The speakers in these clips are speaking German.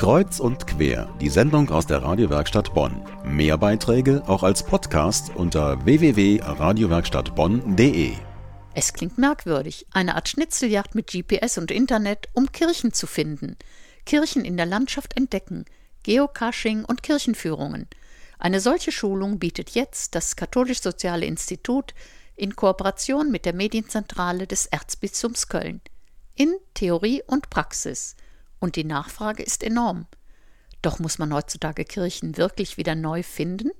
Kreuz und quer, die Sendung aus der Radiowerkstatt Bonn. Mehr Beiträge auch als Podcast unter www.radiowerkstattbonn.de. Es klingt merkwürdig, eine Art Schnitzeljagd mit GPS und Internet, um Kirchen zu finden. Kirchen in der Landschaft entdecken, Geocaching und Kirchenführungen. Eine solche Schulung bietet jetzt das Katholisch-Soziale Institut in Kooperation mit der Medienzentrale des Erzbistums Köln. In Theorie und Praxis – und die Nachfrage ist enorm. Doch muss man heutzutage Kirchen wirklich wieder neu finden?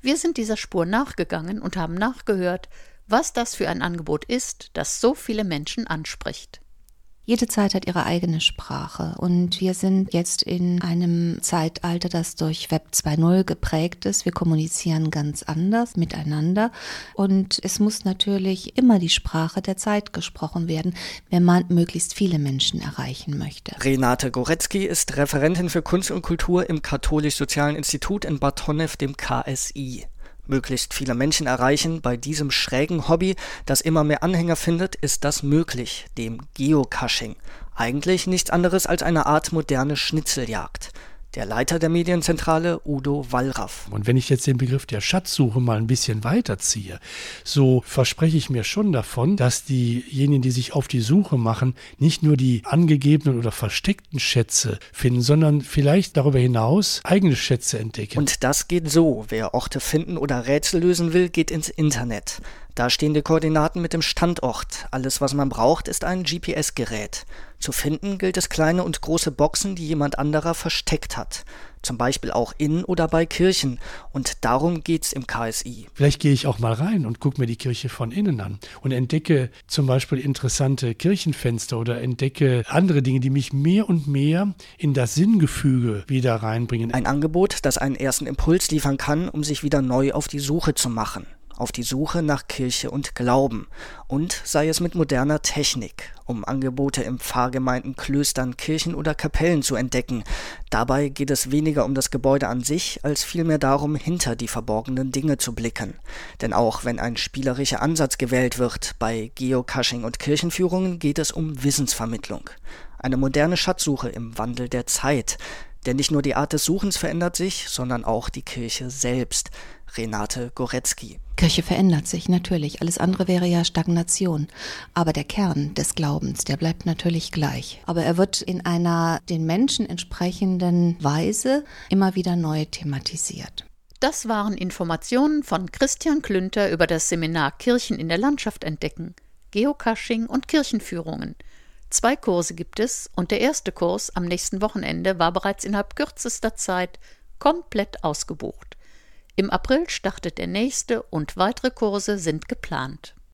Wir sind dieser Spur nachgegangen und haben nachgehört, was das für ein Angebot ist, das so viele Menschen anspricht. Jede Zeit hat ihre eigene Sprache und wir sind jetzt in einem Zeitalter, das durch Web 2.0 geprägt ist. Wir kommunizieren ganz anders miteinander und es muss natürlich immer die Sprache der Zeit gesprochen werden, wenn man möglichst viele Menschen erreichen möchte. Renate Goretzky ist Referentin für Kunst und Kultur im Katholisch-Sozialen Institut in Bad Honnef, dem KSI möglichst viele Menschen erreichen. Bei diesem schrägen Hobby, das immer mehr Anhänger findet, ist das möglich, dem Geocaching. Eigentlich nichts anderes als eine Art moderne Schnitzeljagd der Leiter der Medienzentrale Udo Wallraff. Und wenn ich jetzt den Begriff der Schatzsuche mal ein bisschen weiterziehe, so verspreche ich mir schon davon, dass diejenigen, die sich auf die Suche machen, nicht nur die angegebenen oder versteckten Schätze finden, sondern vielleicht darüber hinaus eigene Schätze entdecken. Und das geht so. Wer Orte finden oder Rätsel lösen will, geht ins Internet. Da stehen die Koordinaten mit dem Standort. Alles, was man braucht, ist ein GPS-Gerät. Zu finden gilt es kleine und große Boxen, die jemand anderer versteckt hat. Zum Beispiel auch in oder bei Kirchen. Und darum geht's im KSI. Vielleicht gehe ich auch mal rein und gucke mir die Kirche von innen an und entdecke zum Beispiel interessante Kirchenfenster oder entdecke andere Dinge, die mich mehr und mehr in das Sinngefüge wieder reinbringen. Ein Angebot, das einen ersten Impuls liefern kann, um sich wieder neu auf die Suche zu machen auf die Suche nach Kirche und Glauben und sei es mit moderner Technik, um Angebote im Pfarrgemeinden, Klöstern, Kirchen oder Kapellen zu entdecken. Dabei geht es weniger um das Gebäude an sich, als vielmehr darum, hinter die verborgenen Dinge zu blicken. Denn auch wenn ein spielerischer Ansatz gewählt wird, bei Geocaching und Kirchenführungen geht es um Wissensvermittlung. Eine moderne Schatzsuche im Wandel der Zeit, denn nicht nur die Art des Suchens verändert sich, sondern auch die Kirche selbst. Renate Goretzky. Kirche verändert sich natürlich. Alles andere wäre ja Stagnation. Aber der Kern des Glaubens, der bleibt natürlich gleich. Aber er wird in einer den Menschen entsprechenden Weise immer wieder neu thematisiert. Das waren Informationen von Christian Klünter über das Seminar Kirchen in der Landschaft entdecken, Geocaching und Kirchenführungen. Zwei Kurse gibt es und der erste Kurs am nächsten Wochenende war bereits innerhalb kürzester Zeit komplett ausgebucht. Im April startet der nächste und weitere Kurse sind geplant.